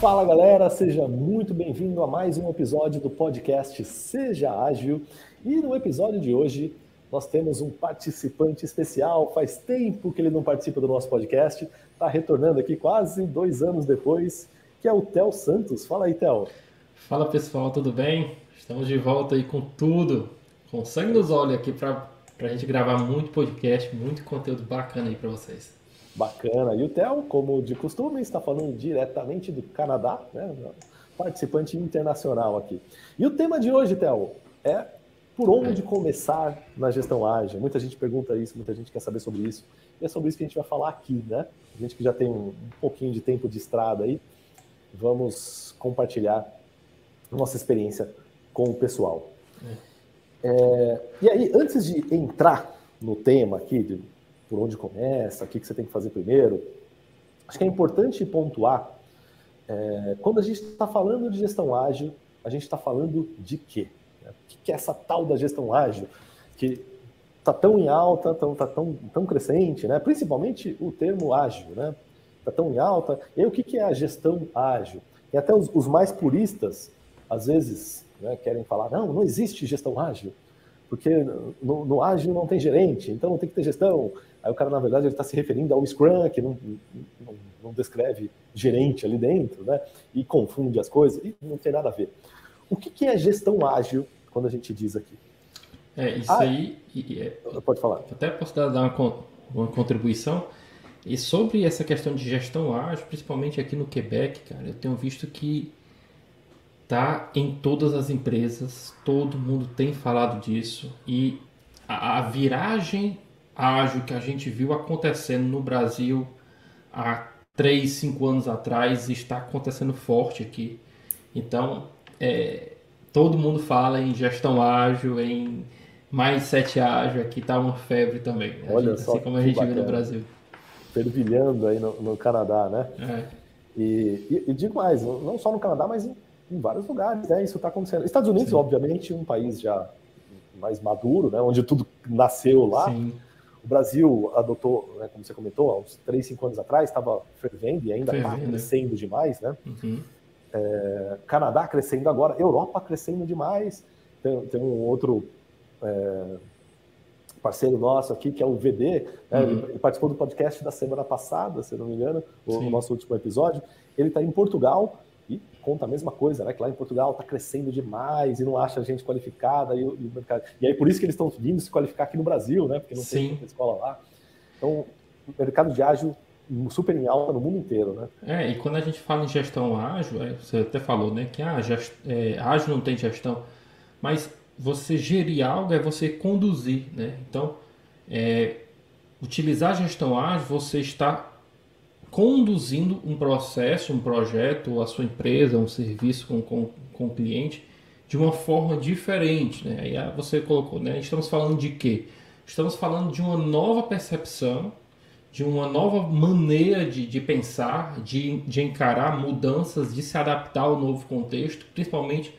Fala galera, seja muito bem-vindo a mais um episódio do podcast Seja Ágil. E no episódio de hoje nós temos um participante especial. Faz tempo que ele não participa do nosso podcast, está retornando aqui quase dois anos depois, que é o Theo Santos. Fala aí, Theo. Fala pessoal, tudo bem? Estamos de volta aí com tudo, com sangue nos olhos aqui para a gente gravar muito podcast, muito conteúdo bacana aí para vocês. Bacana. E o Theo, como de costume, está falando diretamente do Canadá, né? participante internacional aqui. E o tema de hoje, Theo, é por onde começar na gestão ágil. Muita gente pergunta isso, muita gente quer saber sobre isso. E é sobre isso que a gente vai falar aqui, né? A gente que já tem um pouquinho de tempo de estrada aí, vamos compartilhar nossa experiência com o pessoal. É. É, e aí, antes de entrar no tema aqui, de por onde começa, o que, que você tem que fazer primeiro. Acho que é importante pontuar, é, quando a gente está falando de gestão ágil, a gente está falando de quê? O que é essa tal da gestão ágil que está tão em alta, tão, tá tão, tão crescente, né? principalmente o termo ágil, né? Está tão em alta. E aí, o que, que é a gestão ágil? E até os, os mais puristas, às vezes, né, querem falar, não, não existe gestão ágil, porque no, no ágil não tem gerente, então não tem que ter gestão. Aí o cara, na verdade, ele está se referindo ao Scrum, que não, não, não, descreve gerente ali dentro, né? E confunde as coisas, e não tem nada a ver. O que, que é gestão ágil quando a gente diz aqui? É, isso ah, aí. É, pode falar. Até posso dar uma, uma contribuição. E sobre essa questão de gestão ágil, principalmente aqui no Quebec, cara, eu tenho visto que tá em todas as empresas, todo mundo tem falado disso e a, a viragem ágil que a gente viu acontecendo no Brasil há 3, 5 anos atrás está acontecendo forte aqui. Então, é, todo mundo fala em gestão ágil, em mais 7 ágil, aqui está uma febre também. Né? Olha gente, só, assim como a gente bacana. viu no Brasil. Fervilhando aí no, no Canadá, né? É. E, e, e, digo mais, não só no Canadá, mas em, em vários lugares, né? Isso está acontecendo. Estados Unidos, Sim. obviamente, um país já mais maduro, né? Onde tudo nasceu lá. Sim. O Brasil adotou, né, como você comentou, há uns 3, 5 anos atrás, estava fervendo e ainda está crescendo demais, né? Uhum. É, Canadá crescendo agora, Europa crescendo demais. Tem, tem um outro é, parceiro nosso aqui, que é o VD, né, uhum. ele participou do podcast da semana passada, se não me engano, o, o nosso último episódio. Ele está em Portugal conta a mesma coisa, né? Que lá em Portugal está crescendo demais e não acha gente qualificada e, e, e aí por isso que eles estão vindo se qualificar aqui no Brasil, né? Porque não Sim. tem escola lá. Então, o mercado de ágil super em alta no mundo inteiro, né? É, e quando a gente fala em gestão ágil, é, você até falou, né, que ah, gest, é, ágil não tem gestão, mas você gerir algo é você conduzir, né? Então, é, utilizar a gestão ágil, você está conduzindo um processo, um projeto, a sua empresa, um serviço com, com, com o cliente de uma forma diferente. Né? Aí ah, você colocou, né? estamos falando de quê? Estamos falando de uma nova percepção, de uma nova maneira de, de pensar, de, de encarar mudanças, de se adaptar ao novo contexto, principalmente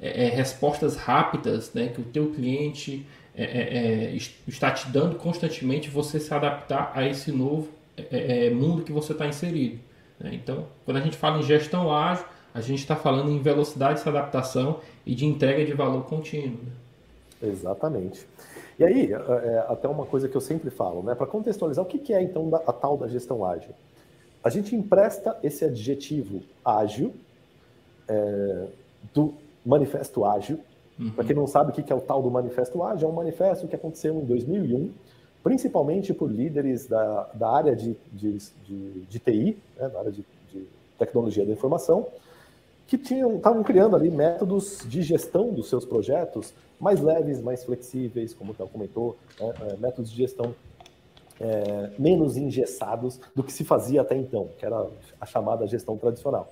é, é, respostas rápidas né? que o teu cliente é, é, é está te dando constantemente, você se adaptar a esse novo é, é, mundo que você está inserido. Né? Então, quando a gente fala em gestão ágil, a gente está falando em velocidade de adaptação e de entrega de valor contínuo. Né? Exatamente. E aí, é, é, até uma coisa que eu sempre falo, né? Para contextualizar, o que, que é então a tal da gestão ágil? A gente empresta esse adjetivo ágil é, do manifesto ágil. Uhum. Para quem não sabe o que é o tal do manifesto ágil, é um manifesto que aconteceu em 2001 principalmente por líderes da, da área de, de, de, de TI, né, da área de, de, tecnologia da informação, que estavam criando ali métodos de gestão dos seus projetos mais leves, mais flexíveis, como o Théo comentou, né, é, métodos de gestão é, menos engessados do que se fazia até então, que era a chamada gestão tradicional.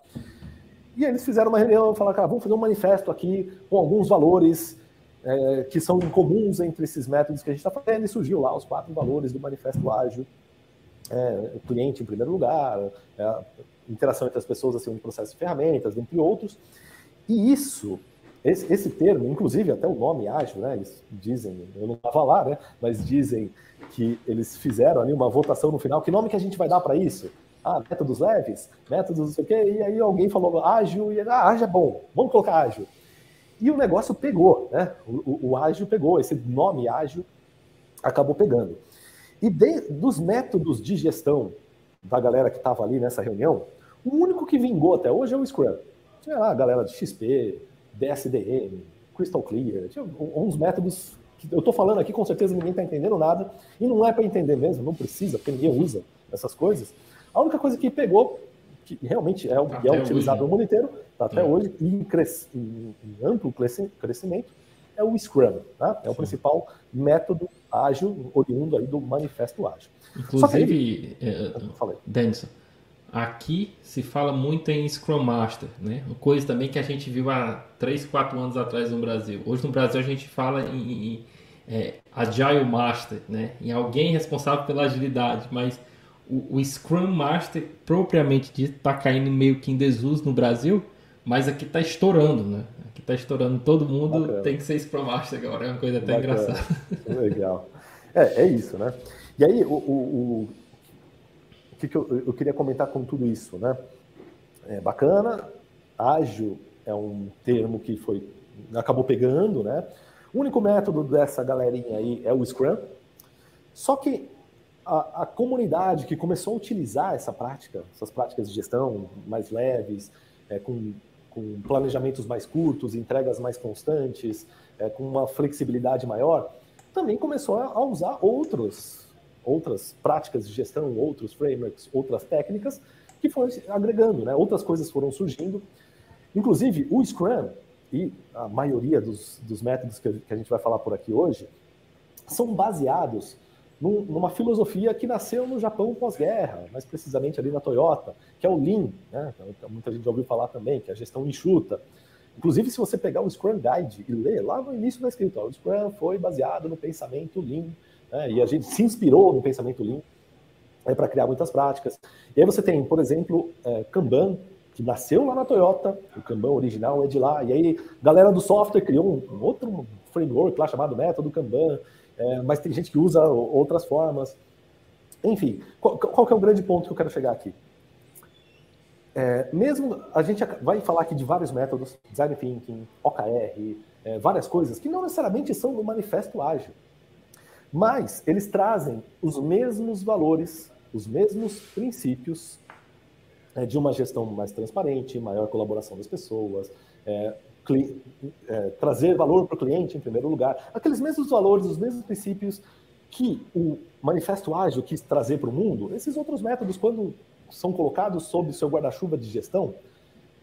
E eles fizeram uma reunião, falaram, cara, vamos fazer um manifesto aqui com alguns valores é, que são incomuns entre esses métodos que a gente está fazendo, e surgiu lá os quatro valores do Manifesto Ágil. É, cliente em primeiro lugar, é, interação entre as pessoas assim, no processo de ferramentas, entre outros. E isso, esse, esse, termo, inclusive até o nome ágil, né, eles dizem, eu não estava lá, né, mas dizem que eles fizeram ali uma votação no final, que nome que a gente vai dar para isso? Ah, métodos leves, métodos não sei o quê, e aí alguém falou ágil, e ah, ágil é bom, vamos colocar ágil. E o negócio pegou, né? O, o, o ágil pegou, esse nome ágil acabou pegando. E de, dos métodos de gestão da galera que estava ali nessa reunião, o único que vingou até hoje é o Scrum. Tinha lá a galera de XP, DSDM, Crystal Clear, tinha uns métodos que eu estou falando aqui, com certeza ninguém está entendendo nada, e não é para entender mesmo, não precisa, porque ninguém usa essas coisas. A única coisa que pegou, que realmente é, é utilizado hoje. no mundo inteiro, tá até é. hoje, e em, em, em, amplo crescimento, é o Scrum. Tá? É Sim. o principal método ágil, oriundo aí do manifesto ágil. Inclusive, que, é, Denison, aqui se fala muito em Scrum Master, né? Coisa também que a gente viu há 3, 4 anos atrás no Brasil. Hoje no Brasil a gente fala em, em é, Agile Master, né? Em alguém responsável pela agilidade, mas o, o Scrum Master propriamente dito está caindo meio que em desuso no Brasil, mas aqui está estourando, né? Aqui está estourando, todo mundo Bacana. tem que ser Scrum Master agora, é uma coisa até Bacana. engraçada. Legal. É, é isso, né? E aí, o, o, o que, que eu, eu, queria comentar com tudo isso, né? É bacana, ágil é um termo que foi acabou pegando, né? O único método dessa galerinha aí é o Scrum. Só que a, a, comunidade que começou a utilizar essa prática, essas práticas de gestão mais leves, é, com, com, planejamentos mais curtos, entregas mais constantes, é, com uma flexibilidade maior, também começou a, a usar outros, outras práticas de gestão, outros frameworks, outras técnicas que foram agregando, né? outras coisas foram surgindo. Inclusive, o Scrum e a maioria dos, dos métodos que a gente vai falar por aqui hoje são baseados num, numa filosofia que nasceu no Japão pós-guerra, mais precisamente ali na Toyota, que é o Lean, né? Então, muita gente já ouviu falar também, que é a gestão enxuta. Inclusive, se você pegar o Scrum Guide e ler, lá no início está escrito, ó, o Scrum foi baseado no pensamento Lean, né? e a gente se inspirou no pensamento Lean é, para criar muitas práticas. E aí você tem, por exemplo, é, Kanban, que nasceu lá na Toyota, o Kanban original é de lá, e aí a galera do software criou um, um outro framework lá chamado método Kanban, é, mas tem gente que usa outras formas. Enfim, qual, qual é o grande ponto que eu quero chegar aqui? É, mesmo a gente vai falar aqui de vários métodos, design thinking, OKR, é, várias coisas que não necessariamente são do manifesto ágil, mas eles trazem os mesmos valores, os mesmos princípios é, de uma gestão mais transparente, maior colaboração das pessoas, é, é, trazer valor para o cliente em primeiro lugar, aqueles mesmos valores, os mesmos princípios que o Manifesto Ágil quis trazer para o mundo, esses outros métodos, quando são colocados sob seu guarda-chuva de gestão,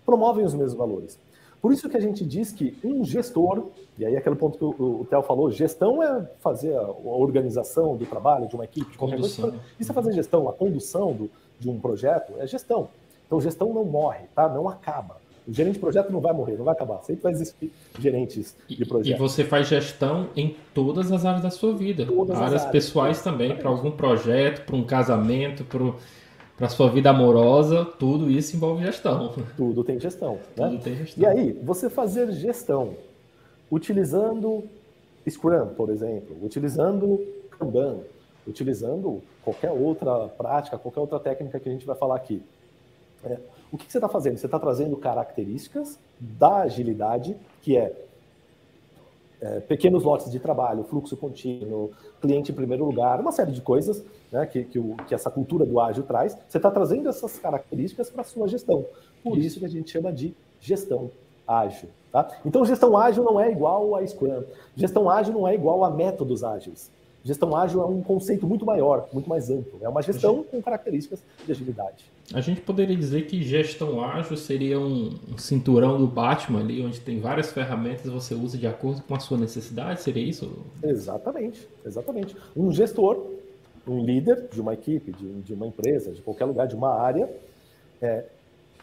promovem os mesmos valores. Por isso que a gente diz que um gestor, e aí aquele ponto que o, o Theo falou, gestão é fazer a, a, organização do trabalho de uma equipe, de qualquer coisa. Isso é fazer gestão, a condução do, de um projeto é gestão. Então gestão não morre, tá? Não acaba. O gerente de projeto não vai morrer, não vai acabar. Sempre vai existir gerentes de projeto. E você faz gestão em todas as áreas da sua vida. Todas áreas, áreas pessoais também, para algum projeto, para um casamento, para a sua vida amorosa, tudo isso envolve gestão. Tudo tem gestão. Né? Tudo tem gestão. E aí, você fazer gestão utilizando Scrum, por exemplo, utilizando Kanban, utilizando qualquer outra prática, qualquer outra técnica que a gente vai falar aqui. É, o que, que você está fazendo? Você está trazendo características da agilidade, que é, é, pequenos lotes de trabalho, fluxo contínuo, cliente em primeiro lugar, uma série de coisas né, que, que, o, que, essa cultura do ágil traz. Você está trazendo essas características para a sua gestão. Por isso. isso que a gente chama de gestão ágil. Tá? Então, gestão ágil não é igual a Scrum. Gestão ágil não é igual a métodos ágeis. Gestão ágil é um conceito muito maior, muito mais amplo. É uma gestão com características de agilidade. A gente poderia dizer que gestão ágil seria um, cinturão do Batman ali, onde tem várias ferramentas que você usa de acordo com a sua necessidade, seria isso? Exatamente, exatamente. Um gestor, um líder de uma equipe, de, de uma empresa, de qualquer lugar, de uma área, é,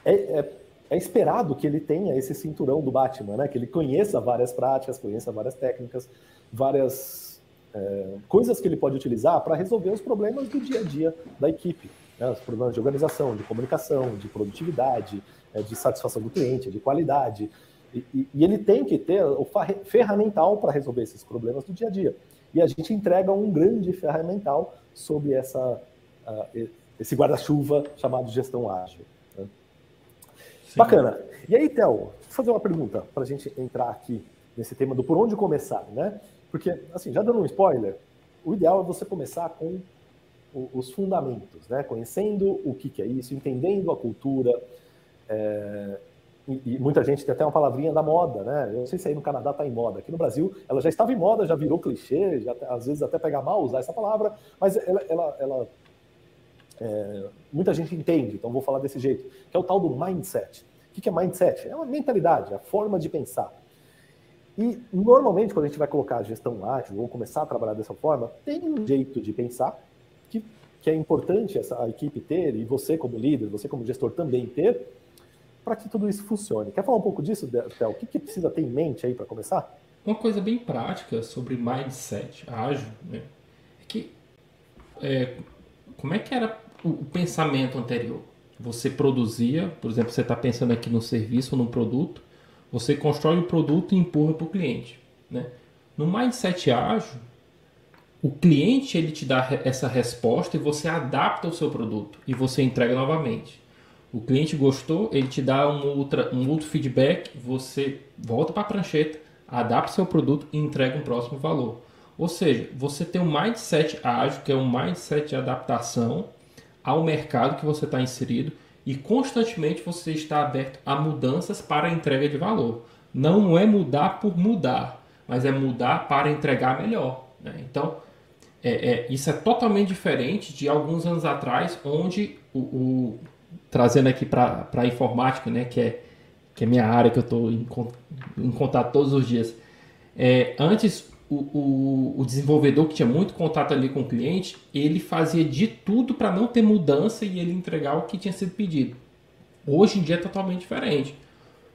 é, é, é esperado que ele tenha esse cinturão do Batman, né? que ele conheça várias práticas, conheça várias técnicas, várias é, coisas que ele pode utilizar para resolver os problemas do dia a dia da equipe. Né? Os problemas de organização, de comunicação, de produtividade, é, de satisfação do cliente, de qualidade. E, e, e ele tem que ter o ferramental para resolver esses problemas do dia a dia. E a gente entrega um grande ferramental sobre essa, uh, esse guarda-chuva chamado gestão ágil. Né? Bacana. E aí, Theo, vou fazer uma pergunta para a gente entrar aqui nesse tema do por onde começar, né? Porque, assim, já dando um spoiler, o ideal é você começar com os fundamentos, né? Conhecendo o que, que é isso, entendendo a cultura. É, e, e, muita gente tem até uma palavrinha da moda, né? Eu não sei se aí no Canadá está em moda. Aqui no Brasil, ela já estava em moda, já virou clichê, já, às vezes até pega mal usar essa palavra, mas ela, ela, ela é, muita gente entende, então vou falar desse jeito, que é o tal do mindset. O que é mindset? É uma mentalidade, a forma de pensar. E normalmente, quando a gente vai colocar a gestão ágil ou começar a trabalhar dessa forma, tem um jeito de pensar que, que é importante essa, a equipe ter, e você como líder, você como gestor também ter, para que tudo isso funcione. Quer falar um pouco disso, Théo? O que, que precisa ter em mente aí para começar? Uma coisa bem prática sobre mindset ágil né, é que é, como é que era o, pensamento anterior? Você produzia, por exemplo, você está pensando aqui no serviço ou no produto, você constrói o produto e empurra para o cliente. Né? No mindset ágil, o cliente ele te dá essa resposta e você adapta o seu produto e você entrega novamente. O cliente gostou, ele te dá um, outra, um outro feedback, você volta para a prancheta, adapta o seu produto e entrega um próximo valor. Ou seja, você tem um mindset ágil, que é um mindset de adaptação ao mercado que você está inserido e constantemente você está aberto a mudanças para a entrega de valor. Não é mudar por mudar, mas é mudar para entregar melhor. Né? Então, é, é, isso é totalmente diferente de alguns anos atrás, onde o, o trazendo aqui para a informática, né, que é que é minha área que eu estou em, em, contato todos os dias. É, antes o, o, desenvolvedor que tinha muito contato ali com o cliente, ele fazia de tudo para não ter mudança e ele entregar o que tinha sido pedido. Hoje em dia é totalmente diferente.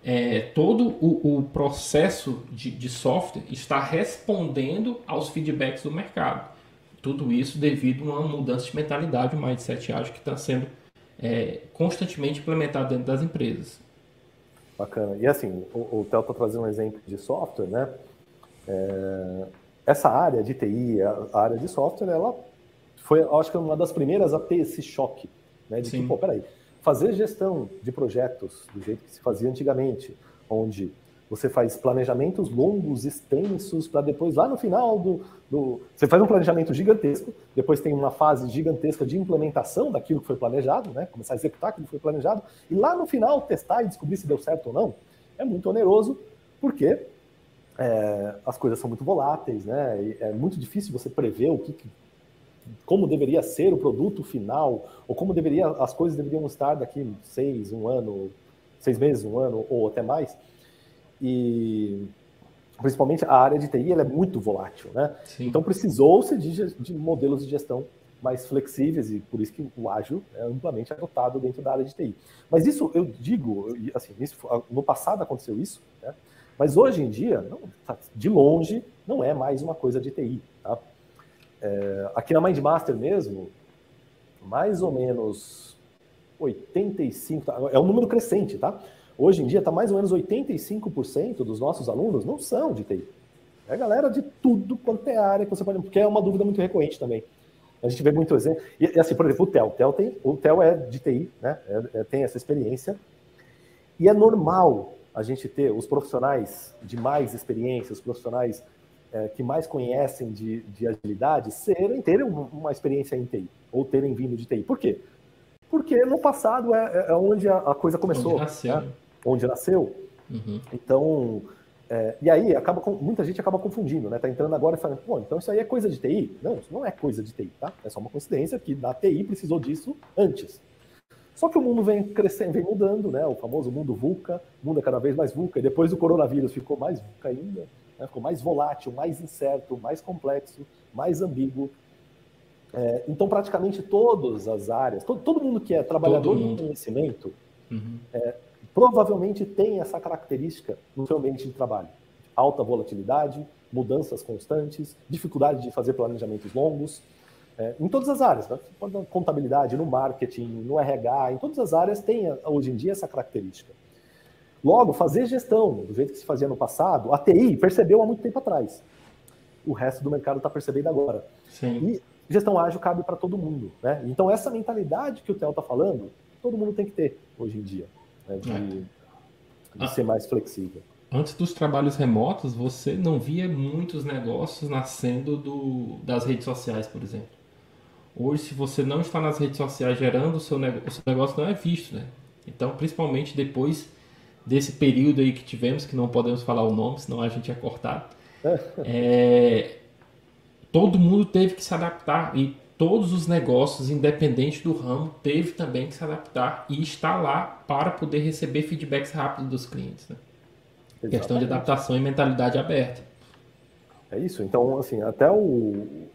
É, todo o, o processo de, de, software está respondendo aos feedbacks do mercado. Tudo isso devido a uma mudança de mentalidade, o mindset ágil que está sendo é, constantemente implementado dentro das empresas. Bacana. E assim, o, o Theo está trazendo um exemplo de software, né? É, essa área de TI, a área de software, ela foi, acho que, uma das primeiras a ter esse choque, né? De Sim. que, pô, peraí, fazer gestão de projetos do jeito que se fazia antigamente, onde você faz planejamentos longos, extensos, para depois, lá no final do, do, Você faz um planejamento gigantesco, depois tem uma fase gigantesca de implementação daquilo que foi planejado, né? Começar a executar aquilo que foi planejado, e lá no final testar e descobrir se deu certo ou não. É muito oneroso, porque é, as coisas são muito voláteis, né? E é muito difícil você prever o que, como deveria ser o produto final, ou como deveria, as coisas deveriam estar daqui seis, um ano, seis meses, um ano, ou até mais. E principalmente a área de TI ela é muito volátil, né? Sim. Então precisou-se de, de, modelos de gestão mais flexíveis e por isso que o ágil é amplamente adotado dentro da área de TI. Mas isso eu digo, assim, isso, no passado aconteceu isso, né? Mas hoje em dia, não, tá, de longe, não é mais uma coisa de TI. Tá? É, aqui na Mindmaster mesmo, mais ou menos 85, tá? é um número crescente, tá? Hoje em dia está mais ou menos 85% dos nossos alunos não são de TI. É a galera de tudo quanto é área que você pode. Porque é uma dúvida muito recorrente também. A gente vê muito exemplo. E, e assim, por exemplo, o TEL. O TEL, tem, o TEL é de TI, né? É, é, tem essa experiência. E é normal a gente ter os profissionais de mais experiência, os profissionais é, que mais conhecem de, de agilidade, serem, terem uma experiência em TI, ou terem vindo de TI. Por quê? Porque no passado é, é onde a, a, coisa começou. Onde nasceu. Né? Onde nasceu. Uhum. Então, é, e aí acaba muita gente acaba confundindo, né? Tá entrando agora e falando, pô, então isso aí é coisa de TI? Não, isso não é coisa de TI, tá? É só uma coincidência que da TI precisou disso antes. Só que o mundo vem crescendo, vem mudando, né? O famoso mundo VUCA, o mundo é cada vez mais VUCA, e depois do coronavírus ficou mais VUCA ainda, né? ficou mais volátil, mais incerto, mais complexo, mais ambíguo. É, então, praticamente todas as áreas, todo, todo mundo que é trabalhador do conhecimento, uhum. é, provavelmente tem essa característica no seu ambiente de trabalho. Alta volatilidade, mudanças constantes, dificuldade de fazer planejamentos longos, é, em todas as áreas, né? na contabilidade, no marketing, no RH, em todas as áreas tem hoje em dia essa característica. Logo, fazer gestão do jeito que se fazia no passado, a TI percebeu há muito tempo atrás. O resto do mercado está percebendo agora. Sim. E, gestão ágil cabe para todo mundo. Né? Então, essa mentalidade que o Theo está falando, todo mundo tem que ter hoje em dia, né? de, é. de ah. ser mais flexível. Antes dos trabalhos remotos, você não via muitos negócios nascendo do, das redes sociais, por exemplo. Hoje, se você não está nas redes sociais gerando o seu, negócio, o seu negócio não é visto, né? Então, principalmente depois desse período aí que tivemos, que não podemos falar o nome, senão a gente ia cortar, é, todo mundo teve que se adaptar e todos os negócios, independente do ramo, teve também que se adaptar e estar lá para poder receber feedbacks rápidos dos clientes. Né? Questão de adaptação e mentalidade aberta. É isso. Então, assim, até o,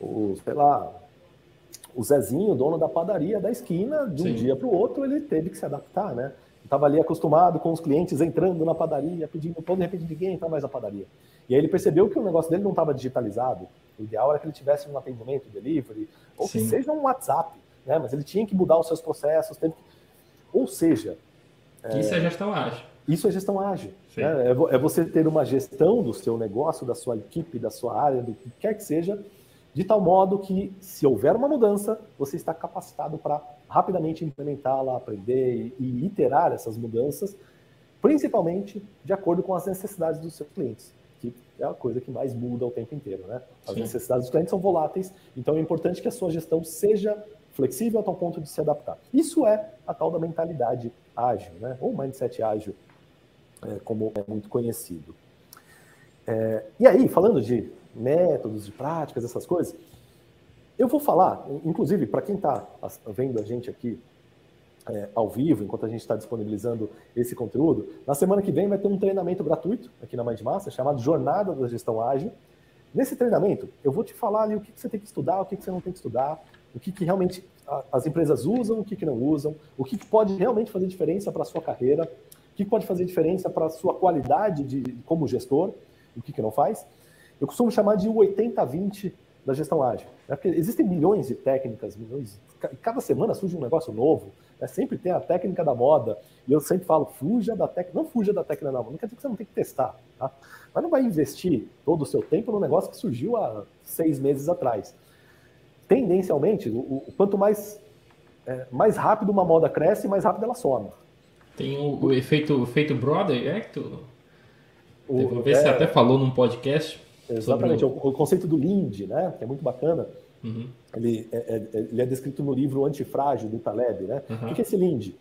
o sei lá, o Zezinho, dono da padaria da esquina, de um Sim. dia para o outro, ele teve que se adaptar, né? Estava ali acostumado com os clientes entrando na padaria, pedindo pão, de repente ninguém entra mais na padaria. E aí ele percebeu que o negócio dele não estava digitalizado. O ideal era que ele tivesse um atendimento delivery, ou Sim. que seja um WhatsApp, né? Mas ele tinha que mudar os seus processos. Que... Ou seja. Isso é, é gestão ágil. Isso é gestão ágil. Né? É, é você ter uma gestão do seu negócio, da sua equipe, da sua área, do que quer que seja, de tal modo que, se houver uma mudança, você está capacitado para rapidamente implementá-la, aprender e iterar essas mudanças, principalmente de acordo com as necessidades dos seus clientes, que é a coisa que mais muda o tempo inteiro, né? As Sim. necessidades dos clientes são voláteis, então é importante que a sua gestão seja flexível a tal ponto de se adaptar. Isso é a tal da mentalidade ágil, né? Ou mindset ágil, é, como é muito conhecido. É, e aí, falando de métodos, de práticas, essas coisas. Eu vou falar, inclusive, para quem está vendo a gente aqui é, ao vivo, enquanto a gente está disponibilizando esse conteúdo, na semana que vem vai ter um treinamento gratuito aqui na Mindmassa, chamado Jornada da Gestão Ágil. Nesse treinamento, eu vou te falar ali o que, que você tem que estudar, o que, que você não tem que estudar, o que, que realmente as empresas usam, o que, que não usam, o que, que pode realmente fazer diferença para a sua carreira, o que pode fazer diferença para a sua qualidade de, como gestor, o que, que não faz. Eu costumo chamar de 80-20 da gestão ágil. Né? Porque existem milhões de técnicas, milhões. Cada semana surge um negócio novo. Né? Sempre tem a técnica da moda. E eu sempre falo, fuja da técnica. Não fuja da técnica da moda. Não quer dizer que você não tem que testar. Tá? Mas não vai investir todo o seu tempo no negócio que surgiu há seis meses atrás. Tendencialmente, o, o quanto mais, é, mais rápido uma moda cresce, mais rápido ela some. Tem o, o efeito, o efeito Brother, é que tu... O, ver é, você até falou num podcast Exatamente, o... o... conceito do Lind, né, que é muito bacana, uhum. ele, é, é, ele é descrito no livro Antifrágil, do Taleb. Né? Uhum. O que é esse Lind?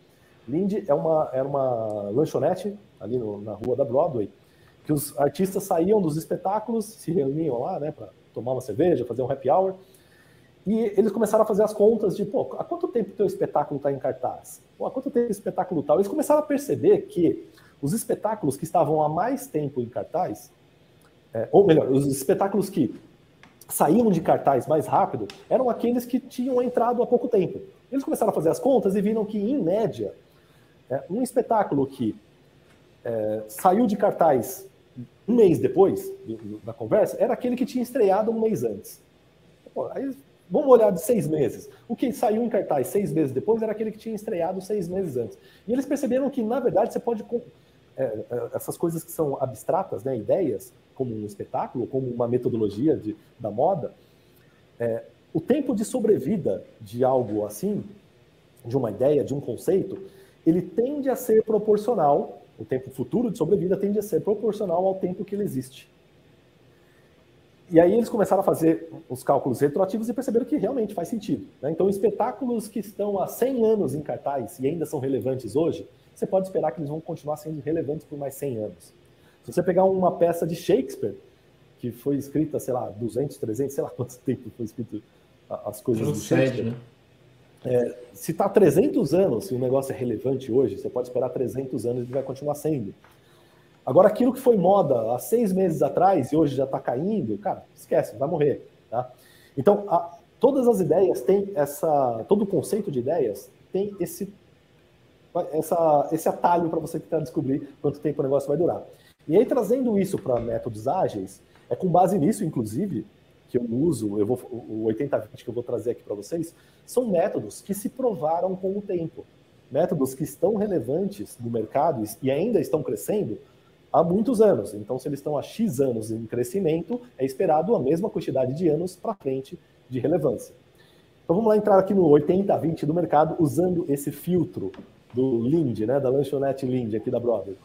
Lind é uma, é uma lanchonete ali no, na rua da Broadway, que os artistas saíam dos espetáculos, se reuniam lá né, para tomar uma cerveja, fazer um happy hour, e eles começaram a fazer as contas de, pô, há quanto tempo teu espetáculo está em cartaz? Pô, há quanto tempo o espetáculo tal? Eles começaram a perceber que os espetáculos que estavam há mais tempo em cartaz é, ou melhor, os espetáculos que saíam de cartaz mais rápido eram aqueles que tinham entrado há pouco tempo. Eles começaram a fazer as contas e viram que, em média, é, um espetáculo que é, saiu de cartaz um mês depois da conversa era aquele que tinha estreado um mês antes. Pô, aí, vamos olhar de seis meses. O que saiu em cartaz seis meses depois era aquele que tinha estreado seis meses antes. E eles perceberam que, na verdade, você pode. É, é, essas coisas que são abstratas, né, ideias, como um espetáculo, como uma metodologia de, da moda, é, o tempo de sobrevida de algo assim, de uma ideia, de um conceito, ele tende a ser proporcional, o tempo futuro de sobrevida tende a ser proporcional ao tempo que ele existe. E aí eles começaram a fazer os cálculos retroativos e perceberam que realmente faz sentido. Né? Então, espetáculos que estão há 100 anos em cartaz e ainda são relevantes hoje, você pode esperar que eles vão continuar sendo relevantes por mais 100 anos. Se você pegar uma peça de Shakespeare, que foi escrita, sei lá, 200, 300, sei lá quanto tempo foi escrito as coisas do Shakespeare. Né? É, se está 300 anos, se o negócio é relevante hoje, você pode esperar 300 anos e vai continuar sendo. Agora, aquilo que foi moda há seis meses atrás e hoje já está caindo, cara, esquece, vai morrer. Tá? Então, a, todas as ideias têm essa. Todo o conceito de ideias tem esse, essa, esse atalho para você tentar descobrir quanto tempo o negócio vai durar. E aí, trazendo isso para métodos ágeis, é com base nisso, inclusive, que eu uso, eu vou, o 80-20 que eu vou trazer aqui para vocês, são métodos que se provaram com o tempo. Métodos que estão relevantes no mercado e ainda estão crescendo há muitos anos. Então, se eles estão há X anos em crescimento, é esperado a mesma quantidade de anos para frente de relevância. Então vamos lá entrar aqui no 80-20 do mercado usando esse filtro do Lind, né, da lanchonete Lind aqui da Broadway.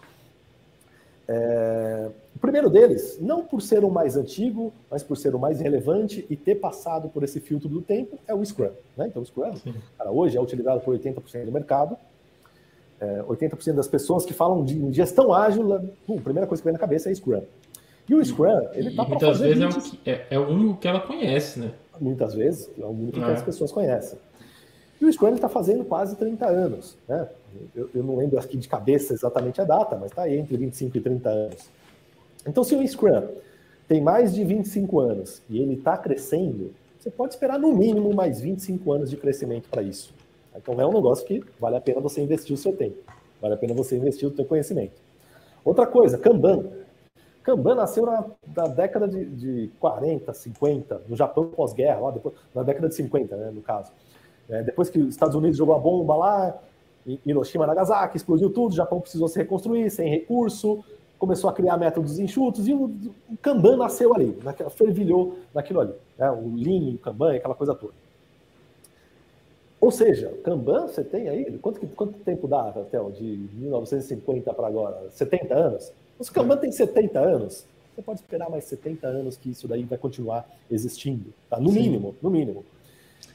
É, o primeiro deles, não por ser o mais antigo, mas por ser o mais relevante e ter passado por esse filtro do tempo, é o Scrum. Né? Então, o Scrum, cara, hoje é utilizado por 80% do mercado. É, 80% das pessoas que falam de gestão ágil, a primeira coisa que vem na cabeça é Scrum. E o Scrum, ele está para fazer... Muitas vezes 20... é, é, é, o único que ela conhece, né? Muitas vezes, é o único que as pessoas conhecem. E o Scrum está fazendo quase 30 anos. Né? Eu, eu, não lembro aqui de cabeça exatamente a data, mas está entre 25 e 30 anos. Então, se o Scrum tem mais de 25 anos e ele está crescendo, você pode esperar no mínimo mais 25 anos de crescimento para isso. Então, é um negócio que vale a pena você investir o seu tempo, vale a pena você investir o seu conhecimento. Outra coisa, Kanban. Kanban nasceu na, na década de, de 40, 50, no Japão pós-guerra, lá depois, na década de 50, né, no caso. É, depois que os Estados Unidos jogou a bomba lá, Hiroshima, Nagasaki, explodiu tudo, o Japão precisou se reconstruir, sem recurso, começou a criar métodos enxutos e o, o Kanban nasceu ali, naquela, fervilhou naquilo ali. Né? O Lean, o Kanban, aquela coisa toda. Ou seja, Kanban, você tem aí, quanto, quanto tempo dá, Theo, de 1950 para agora? 70 anos? Se o Kanban tem 70 anos, você pode esperar mais 70 anos que isso daí vai continuar existindo, tá? No Sim. mínimo, no mínimo.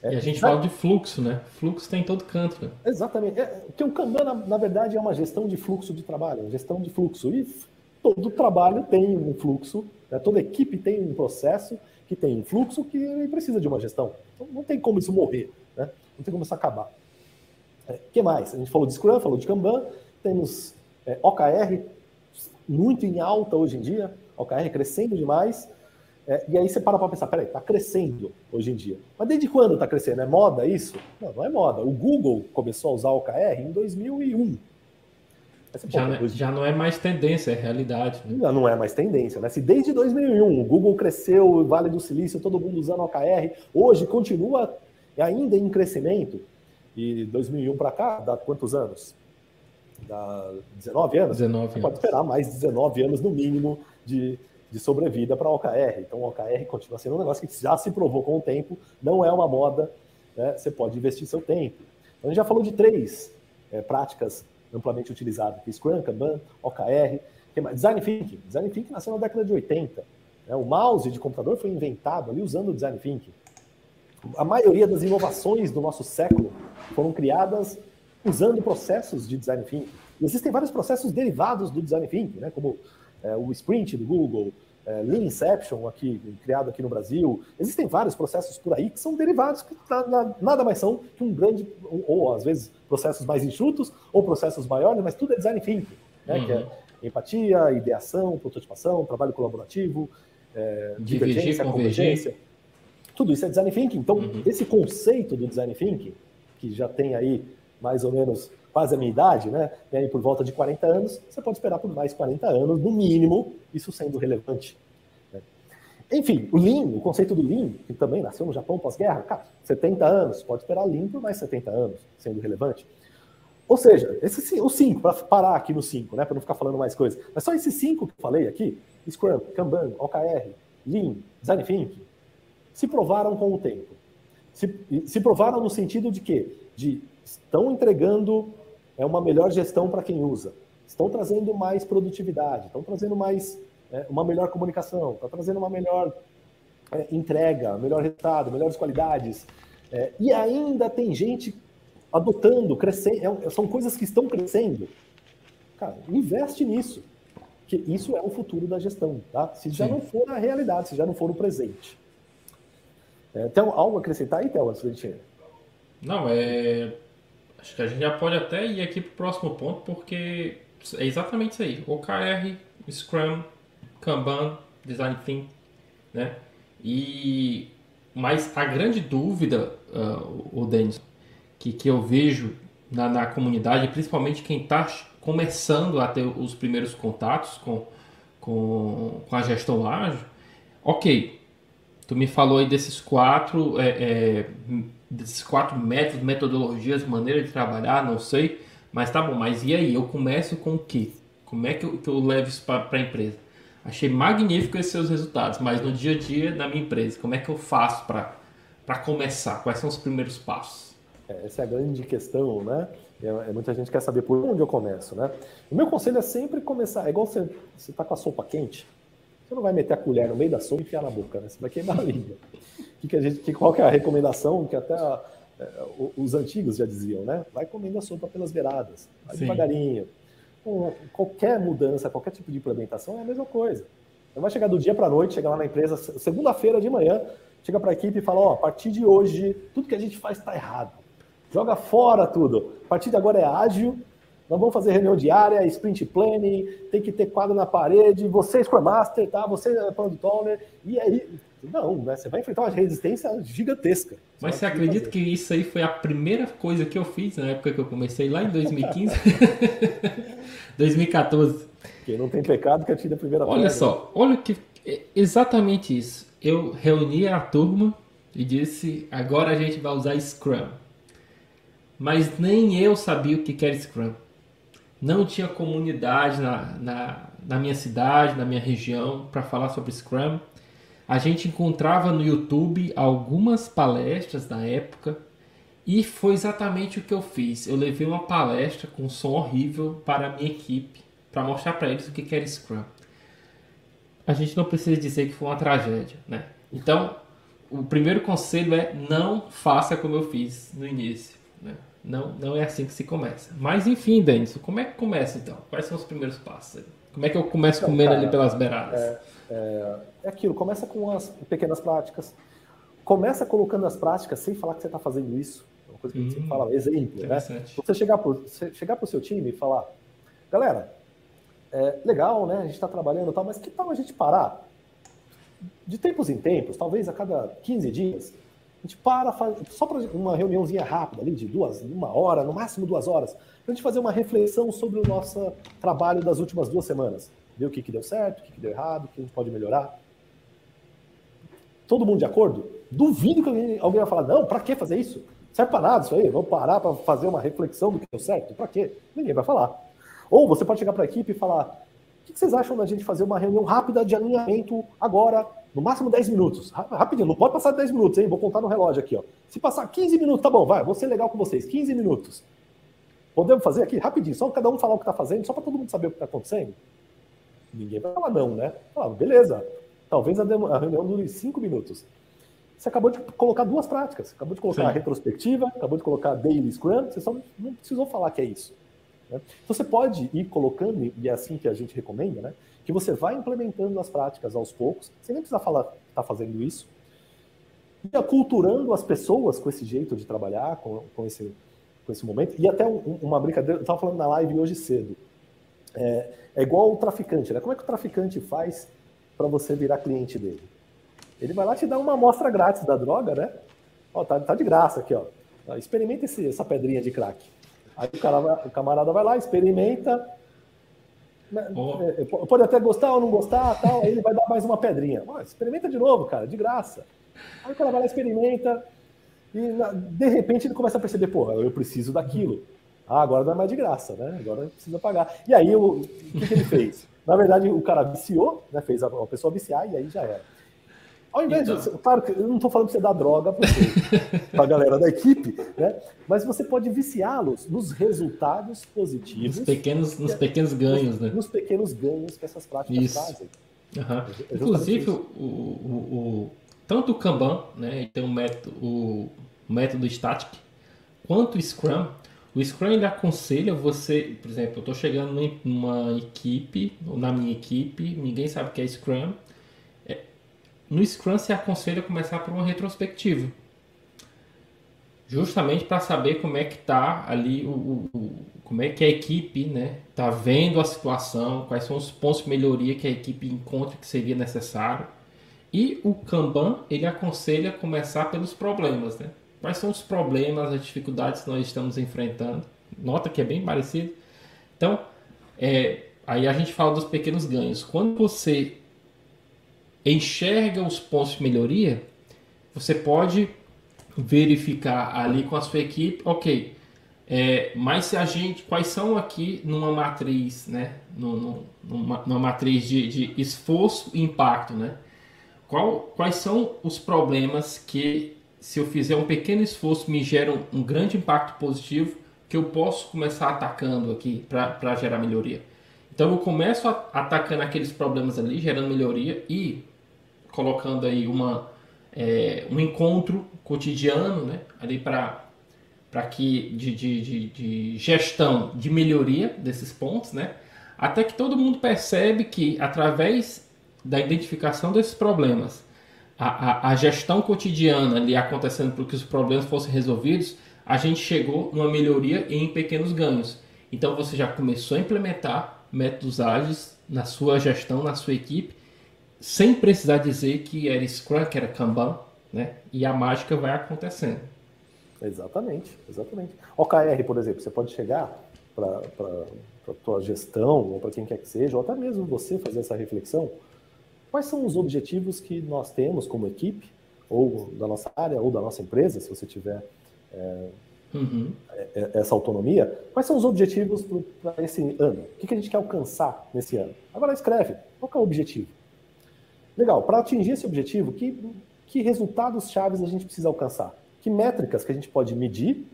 É, e a gente fala de fluxo, né? Fluxo tem em todo canto. Né? Exatamente. É, porque o Kanban, na, na, verdade, é uma gestão de fluxo de trabalho, gestão de fluxo. E todo trabalho tem um fluxo, né? toda equipe tem um processo que tem um fluxo que precisa de uma gestão. Então, não tem como isso morrer, né? não tem como isso acabar. O é, que mais? A gente falou de Scrum, falou de Kanban, temos é, OKR muito em alta hoje em dia, OKR crescendo demais, é, e aí você para para pensar, peraí, está crescendo hoje em dia. Mas desde quando está crescendo? É moda isso? Não, não é moda. O Google começou a usar o OKR em 2001. Já, não, é, já não é mais tendência, é realidade. Né? Já não é mais tendência. Né? Se desde 2001 o Google cresceu, o Vale do Silício, todo mundo usando OKR, hoje continua ainda em crescimento, e 2001 para cá, dá quantos anos? Dá 19 anos? 19 anos. Pode esperar mais 19 anos no mínimo de, de sobrevida para OKR. Então, OKR continua sendo um negócio que já se provou com o tempo, não é uma moda, né? você pode investir seu tempo. Então, a gente já falou de três é, práticas amplamente utilizadas, é Scrum, Kanban, OKR, Design Thinking. Design Thinking nasceu na década de 80. Né? O mouse de computador foi inventado ali usando o Design Thinking. A maioria das inovações do nosso século foram criadas usando processos de Design Thinking. Existem vários processos derivados do Design Thinking, né? como é, o Sprint do Google, é, Lean Inception, aqui, criado aqui no Brasil. Existem vários processos por aí que são derivados, que nada mais são que um grande, ou às vezes processos mais enxutos, ou processos maiores, mas tudo é design thinking, né? Uhum. que é uhum. empatia, ideação, prototipação, trabalho colaborativo, é, divergência, convergência. Tudo isso é design thinking. Então, uhum. esse conceito do design thinking, que já tem aí mais ou menos quase a minha idade, né? E aí por volta de 40 anos, você pode esperar por mais 40 anos, no mínimo, isso sendo relevante. Né? Enfim, o Lean, o conceito do Lean, que também nasceu no Japão pós-guerra, cara, 70 anos, pode esperar Lean por mais 70 anos, sendo relevante. Ou seja, esse, os cinco, para parar aqui no cinco, né, para não ficar falando mais coisas, mas só esses cinco que eu falei aqui, Scrum, Kanban, OKR, Lean, Design Thinking, se provaram com o tempo. Se, se provaram no sentido de que de estão entregando é uma melhor gestão para quem usa. Estão trazendo mais produtividade, estão trazendo mais é, uma melhor comunicação, estão trazendo uma melhor é, entrega, melhor resultado, melhores qualidades. É, e ainda tem gente adotando, crescendo, é, são coisas que estão crescendo. Cara, investe nisso, que isso é o futuro da gestão, tá? Se já Sim. não for a realidade, se já não for o presente. Tem algo a acrescentar aí, Théo, antes da gente... Não, é Acho que a gente já pode até ir aqui para o próximo ponto, porque é exatamente isso aí. OKR, Scrum, Kanban, Design Thinking, né? E mas a grande dúvida, uh, o Denis, que, que eu vejo na, na comunidade, principalmente quem está começando a ter os primeiros contatos com, com, com a gestão ágil, ok, tu me falou aí desses quatro é, é, desses quatro métodos, metodologias, maneira de trabalhar, não sei. Mas tá bom, mas e aí? Eu começo com o quê? Como é que eu, que eu levo isso para a empresa? Achei magnífico esses seus resultados, mas no dia a dia da minha empresa, como é que eu faço para começar? Quais são os primeiros passos? É, essa é a grande questão, né? É, é, muita gente quer saber por onde eu começo, né? O meu conselho é sempre começar. É igual você está com a sopa quente, você não vai meter a colher no meio da sopa e enfiar na boca, né? Você vai queimar a língua. Que, que a gente, que, qual que é a recomendação que até a, é, os antigos já diziam, né? Vai comendo a sopa pelas beiradas, vai Sim. devagarinho. Com qualquer mudança, qualquer tipo de implementação é a mesma coisa. Não vai chegar do dia para a noite, chegar lá na empresa, segunda-feira de manhã, chega para a equipe e fala: Ó, a partir de hoje, tudo que a gente faz está errado. Joga fora tudo. A partir de agora é ágil, nós vamos fazer reunião diária, sprint planning, tem que ter quadro na parede, você é Scrum Master, tá? Você é Product Owner, e aí... Não, né? Você vai enfrentar uma resistência gigantesca. Mas você acredita que isso aí foi a primeira coisa que eu fiz na época que eu comecei, lá em 2015? 2014. Quem não tem pecado que atire a primeira Olha só, olha que... É exatamente isso. Eu reuni a turma e disse, agora a gente vai usar Scrum. Mas nem eu sabia o que era Scrum não tinha comunidade na, na, na minha cidade, na minha região, para falar sobre Scrum. A gente encontrava no YouTube algumas palestras na época e foi exatamente o que eu fiz. Eu levei uma palestra com som horrível para a minha equipe, para mostrar para eles o que era Scrum. A gente não precisa dizer que foi uma tragédia, né? Então, o primeiro conselho é não faça como eu fiz no início. Não, não é assim que se começa. Mas enfim, Denis, como é que começa então? Quais são os primeiros passos? Como é que eu começo então, comendo cara, ali pelas beiradas? É, é, é, aquilo, começa com as pequenas práticas. Começa colocando as práticas sem falar que você está fazendo isso. É uma coisa que a gente sempre hum, fala, exemplo, né? Você chegar para chegar o seu time e falar, galera, é legal, né? A gente está trabalhando e tal, mas que tal a gente parar? De tempos em tempos, talvez a cada 15 dias, a gente para, faz, só para uma reuniãozinha rápida ali, de duas, uma hora, no máximo duas horas, para a gente fazer uma reflexão sobre o nosso trabalho das últimas duas semanas. Ver o que, que deu certo, o que, que deu errado, o que a gente pode melhorar. Todo mundo de acordo? Duvido que alguém, alguém vai falar, não, para que fazer isso? Serve para nada isso aí, vamos parar para fazer uma reflexão do que deu certo? Para quê? Ninguém vai falar. Ou você pode chegar para a equipe e falar, o que vocês acham da gente fazer uma reunião rápida de alinhamento agora, no máximo 10 minutos? Rapidinho, não pode passar 10 minutos, hein? Vou contar no relógio aqui, ó. Se passar 15 minutos, tá bom, vai, vou ser legal com vocês. 15 minutos. Podemos fazer aqui rapidinho, só cada um falar o que está fazendo, só para todo mundo saber o que está acontecendo? Ninguém vai falar não, né? Falar, beleza, talvez a, reunião dure 5 minutos. Você acabou de colocar duas práticas. Acabou de colocar Sim. a retrospectiva, acabou de colocar a daily scrum, você só não precisou falar que é isso. Né? Então você pode ir colocando, e é assim que a gente recomenda, né? que você vai implementando as práticas aos poucos, sem nem precisar falar que está fazendo isso, e aculturando as pessoas com esse jeito de trabalhar, com, com, esse, com esse momento. E até um, uma brincadeira, eu estava falando na live hoje cedo. É, é igual o traficante, né? Como é que o traficante faz para você virar cliente dele? Ele vai lá te dar uma amostra grátis da droga, né? Ó, tá, tá de graça aqui, ó. Experimenta esse, essa pedrinha de crack. Aí o, cara o camarada vai lá, experimenta. Oh. Pode até gostar ou não gostar, tal, aí ele vai dar mais uma pedrinha. experimenta de novo, cara, de graça. Aí o cara vai lá, experimenta, e de repente ele começa a perceber, porra, eu preciso daquilo. Ah, agora não é mais de graça, né? Agora precisa pagar. E aí o, o que, que ele fez? Na verdade, o cara viciou, né? Fez a, a pessoa viciar e aí já era. Ao invés então. de. Claro que eu não estou falando para você dar droga para a galera da equipe, né? Mas você pode viciá-los nos resultados positivos. Nos pequenos, nos pequenos ganhos, nos, né? Nos pequenos ganhos que essas práticas isso. trazem. Uhum. É Inclusive, o, o, o, tanto o Kanban, né, tem um método, o método Static, quanto o Scrum, o Scrum ele aconselha você, por exemplo, eu estou chegando numa equipe, na minha equipe, ninguém sabe o que é Scrum, no Scrum se aconselha começar por uma retrospectiva. Justamente para saber como é que está ali, o, o, como é que a equipe né, está vendo a situação, quais são os pontos de melhoria que a equipe encontra que seria necessário. E o Kanban, ele aconselha começar pelos problemas. Né? Quais são os problemas, as dificuldades que nós estamos enfrentando. Nota que é bem parecido. Então, é, aí a gente fala dos pequenos ganhos. Quando você enxerga os pontos de melhoria, você pode verificar ali com a sua equipe, ok, é, mas se a gente, quais são aqui numa matriz, né, numa, numa matriz de, de, esforço e impacto, né, Qual, quais são os problemas que se eu fizer um pequeno esforço, me gera um, um grande impacto positivo que eu posso começar atacando aqui para gerar melhoria. Então eu começo a, atacando aqueles problemas ali, gerando melhoria e colocando aí uma, é, um encontro cotidiano né, ali para que de, de, de, de, gestão de melhoria desses pontos, né, até que todo mundo percebe que através da identificação desses problemas, a, a, a gestão cotidiana ali acontecendo para que os problemas fossem resolvidos, a gente chegou numa melhoria em pequenos ganhos. Então você já começou a implementar métodos ágeis na sua gestão, na sua equipe, sem precisar dizer que era Scrum, que era Kanban, né? E a mágica vai acontecendo. Exatamente, exatamente. OKR, por exemplo, você pode chegar para a tua gestão, ou para quem quer que seja, ou até mesmo você fazer essa reflexão. Quais são os objetivos que nós temos como equipe, ou da nossa área, ou da nossa empresa, se você tiver é, uhum. É, é, essa autonomia? Quais são os objetivos para esse ano? O que, que a gente quer alcançar nesse ano? Agora escreve, qual é o objetivo? Legal, para atingir esse objetivo, que, que resultados chaves a gente precisa alcançar? Que métricas que a gente pode medir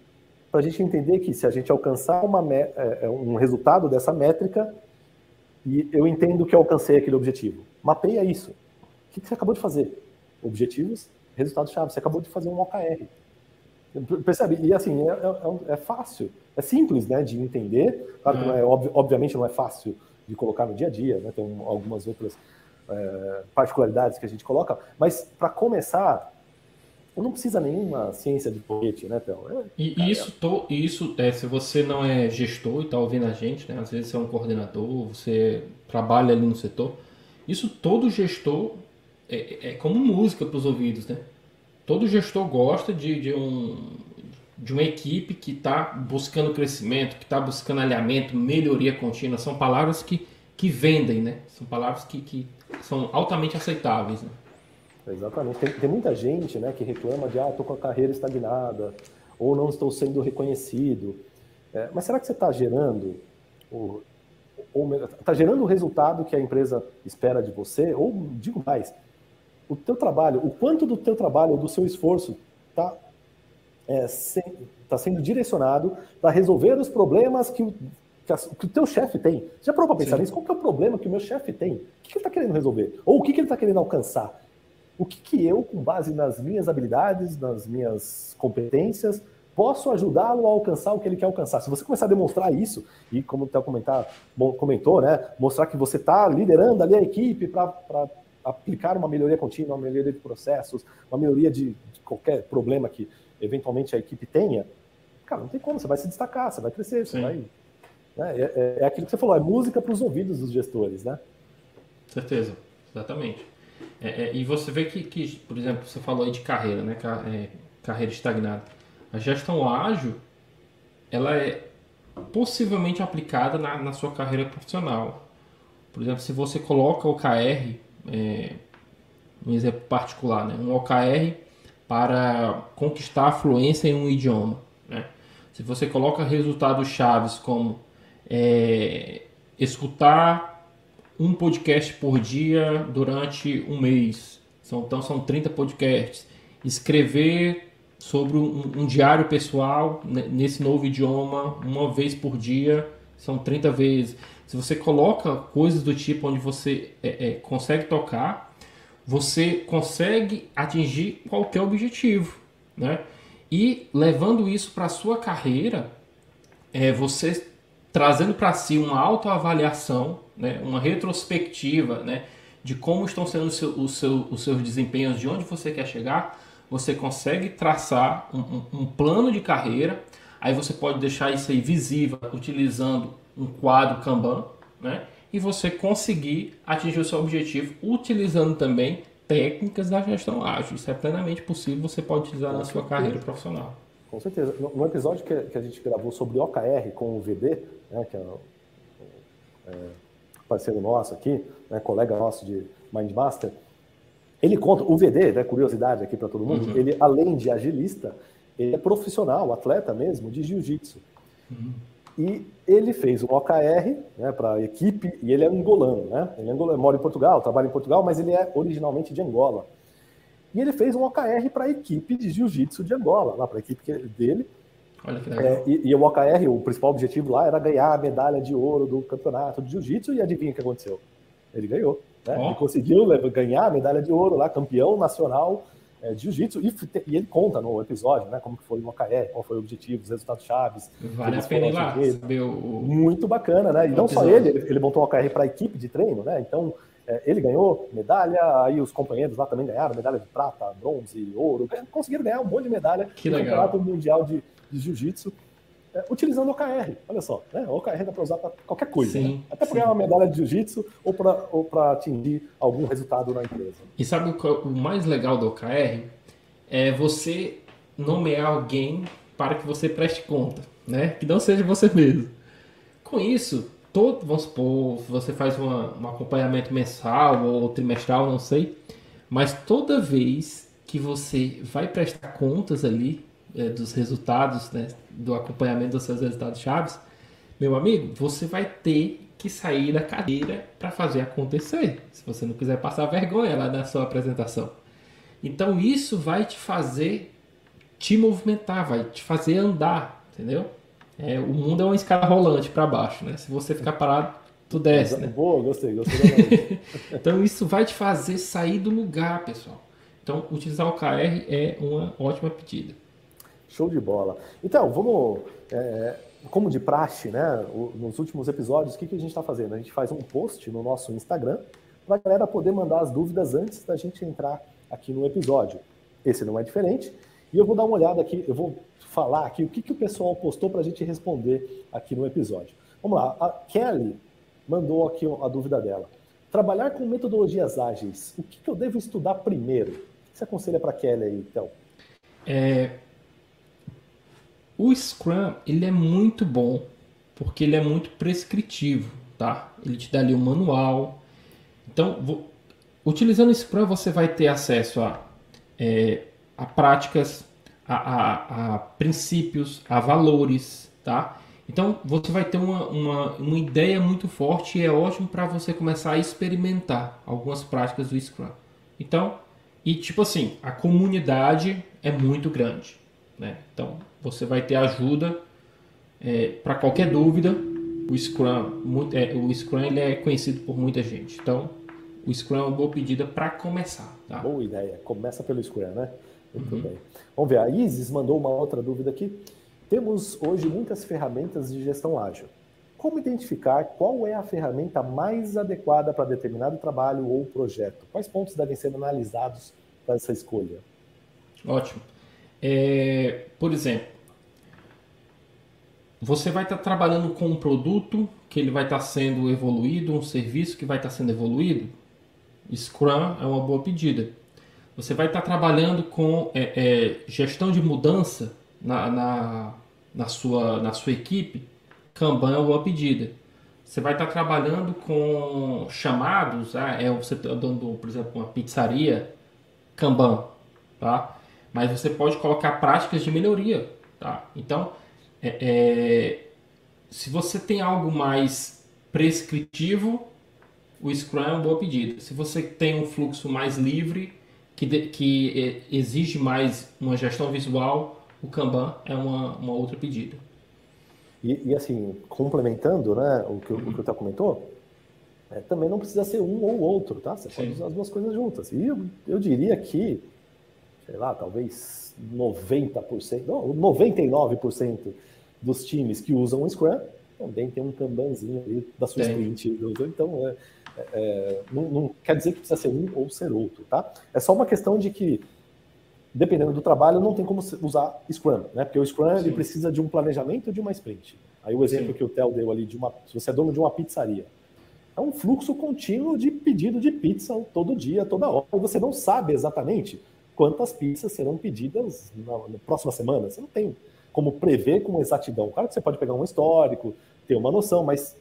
para a gente entender que se a gente alcançar uma, é, é, um resultado dessa métrica, e eu entendo que eu alcancei aquele objetivo. Mapeia isso. O que você acabou de fazer? Objetivos, resultados-chave. Você acabou de fazer um OKR. Percebe? E assim, é, é, é, fácil, é simples né, de entender. Claro que não é, obviamente não é fácil de colocar no dia a dia, né, tem algumas outras é, particularidades que a gente coloca, mas para começar, não precisa nenhuma ciência de foguete, né, Théo? É, e isso, to, isso é, se você não é gestor e está ouvindo a gente, né, às vezes você é um coordenador, você trabalha ali no setor, isso todo gestor é, é como música para os ouvidos, né? Todo gestor gosta de, de um, de uma equipe que está buscando crescimento, que está buscando alinhamento, melhoria contínua. São palavras que, que vendem, né? São palavras que, que são altamente aceitáveis. Né? Exatamente. Tem, tem, muita gente né, que reclama de, ah, estou com a carreira estagnada, ou não estou sendo reconhecido. É, mas será que você está gerando o, está gerando o resultado que a empresa espera de você? Ou, digo mais, o teu trabalho, o quanto do teu trabalho, do seu esforço está é, se, tá sendo direcionado para resolver os problemas que que, a, que o teu chefe tem. Você já parou para pensar Sim. nisso? Qual que é o problema que o meu chefe tem? O que, que ele está querendo resolver? Ou o que, que ele está querendo alcançar? O que, que eu, com base nas minhas habilidades, nas minhas competências, posso ajudá-lo a alcançar o que ele quer alcançar. Se você começar a demonstrar isso, e como o comentar, bom, comentou, né, mostrar que você está liderando ali a equipe para aplicar uma melhoria contínua, uma melhoria de processos, uma melhoria de, de, qualquer problema que eventualmente a equipe tenha, cara, não tem como, você vai se destacar, você vai crescer, você Sim. vai né? É, é, é, aquilo que você falou, é música para os ouvidos dos gestores, né? Certeza, exatamente. É, é, e você vê que, que, por exemplo, você falou aí de carreira, né? É, carreira estagnada. A gestão ágil, ela é possivelmente aplicada na, na sua carreira profissional. Por exemplo, se você coloca o OKR, é, um exemplo particular, né? um OKR para conquistar a fluência em um idioma. Né? Se você coloca resultados chaves como é, escutar um podcast por dia durante um mês. São, então são 30 podcasts. Escrever sobre um, um, diário pessoal nesse novo idioma uma vez por dia, são 30 vezes. Se você coloca coisas do tipo onde você é, é, consegue tocar, você consegue atingir qualquer objetivo, né? E levando isso para a sua carreira, é, você trazendo para si uma autoavaliação, né, uma retrospectiva né, de como estão sendo os, seu, seu, os seus desempenhos, de onde você quer chegar, você consegue traçar um, um, um, plano de carreira. Aí você pode deixar isso aí visível utilizando um quadro Kanban, né? E você conseguir atingir o seu objetivo utilizando também técnicas da gestão ágil. Isso é plenamente possível, você pode utilizar na sua carreira profissional. Com certeza. No episódio que, a gente gravou sobre OKR com o VD, né, que é, é parceiro nosso aqui, né, colega nosso de Mindmaster, ele conta, o VD, né, curiosidade aqui para todo mundo, uhum. ele além de agilista, ele é profissional, atleta mesmo, de jiu-jitsu. Uhum. E ele fez um OKR né, para a equipe, e ele é angolano, né? Ele é angolano, mora em Portugal, trabalha em Portugal, mas ele é originalmente de Angola. E ele fez um OKR para a equipe de jiu-jitsu de Angola, lá para a equipe dele. Olha que legal. É, e, e, o OKR, o principal objetivo lá era ganhar a medalha de ouro do campeonato de jiu-jitsu, e adivinha o que aconteceu? Ele ganhou. Né? Oh. Ele conseguiu ganhar a medalha de ouro lá, campeão nacional é, de jiu-jitsu, e, e, ele conta no episódio, né, como que foi o OKR, qual foi o objetivo, os resultados chaves. Vale a pena ir lá, saber o... Muito bacana, né? E não só ele, ele, ele montou o OKR para a equipe de treino, né? Então, é, ele ganhou medalha, aí os companheiros lá também ganharam medalha de prata, bronze, ouro, conseguiram ganhar um monte de medalha que no legal. Campeonato Mundial de, de Jiu-Jitsu. É, utilizando o OKR, olha só, né? O OKR dá para usar para qualquer coisa, sim, né? até para ganhar uma medalha de jiu-jitsu ou para atingir algum resultado na empresa. E sabe o, o mais legal do OKR? É você nomear alguém para que você preste conta, né? Que não seja você mesmo. Com isso, todo, vamos supor, você faz uma, um acompanhamento mensal ou trimestral, não sei, mas toda vez que você vai prestar contas ali é, dos resultados, né, do acompanhamento dos seus resultados chaves, meu amigo, você vai ter que sair da cadeira para fazer acontecer, se você não quiser passar vergonha lá na sua apresentação. Então isso vai te fazer te movimentar, vai te fazer andar, entendeu? É, o mundo é uma escada rolante para baixo, né? Se você ficar parado, tu desce, né? Boa, gostei, gostei. então isso vai te fazer sair do lugar, pessoal. Então utilizar o KR é uma ótima pedida. Show de bola. Então, vamos, é, como de praxe, né? Nos últimos episódios, o que, que a gente está fazendo? A gente faz um post no nosso Instagram para a galera poder mandar as dúvidas antes da gente entrar aqui no episódio. Esse não é diferente. E eu vou dar uma olhada aqui, eu vou falar aqui o que, que o pessoal postou para a gente responder aqui no episódio. Vamos lá, a Kelly mandou aqui a dúvida dela. Trabalhar com metodologias ágeis, o que, que eu devo estudar primeiro? O que você aconselha para Kelly aí, então? É, o Scrum ele é muito bom porque ele é muito prescritivo, tá? Ele te dá ali um manual. Então, vou, utilizando o Scrum você vai ter acesso a, é, a práticas a, a, a princípios, a valores, tá? Então você vai ter uma, uma, uma ideia muito forte e é ótimo para você começar a experimentar algumas práticas do Scrum. Então, e tipo assim, a comunidade é muito grande, né? Então você vai ter ajuda é, para qualquer dúvida. O Scrum, muito, é, o Scrum ele é conhecido por muita gente. Então, o Scrum é uma boa pedida para começar. Tá? Boa ideia. Começa pelo Scrum, né? Muito uhum. bem. Vamos ver, a Isis mandou uma outra dúvida aqui. Temos hoje muitas ferramentas de gestão ágil. Como identificar qual é a ferramenta mais adequada para determinado trabalho ou projeto? Quais pontos devem ser analisados para essa escolha? Ótimo. É, por exemplo, você vai estar trabalhando com um produto que ele vai estar sendo evoluído, um serviço que vai estar sendo evoluído. Scrum é uma boa pedida. Você vai estar trabalhando com é, é, gestão de mudança na, na, na, sua, na sua equipe. Kanban é uma pedida. Você vai estar trabalhando com chamados, ah, é, você está dando, por exemplo, uma pizzaria, Kanban, tá? Mas você pode colocar práticas de melhoria, tá? Então, é, é, se você tem algo mais prescritivo, o Scrum é uma boa pedida. Se você tem um fluxo mais livre, que, de, que é, exige mais uma gestão visual, o Kanban é uma, uma outra pedida. E, e, assim, complementando né, o que, o que o Theo comentou, é, também não precisa ser um ou outro, tá? Você Sim. pode usar as duas coisas juntas. E eu, eu diria que, sei lá, talvez 90%, não, 99% dos times que usam o Scrum também tem um Kanbanzinho ali da sua tem. sprint. Então, é, é, não, não, quer dizer que precisa ser um ou ser outro, tá? É só uma questão de que, dependendo do trabalho, não tem como usar Scrum, né? Porque o Scrum ele precisa de um planejamento de uma sprint. Aí o exemplo Sim. que o Theo deu ali de uma, se você é dono de uma pizzaria, é um fluxo contínuo de pedido de pizza todo dia, toda hora. E você não sabe exatamente quantas pizzas serão pedidas na, na próxima semana. Você não tem como prever com exatidão. Claro que você pode pegar um histórico, ter uma noção, mas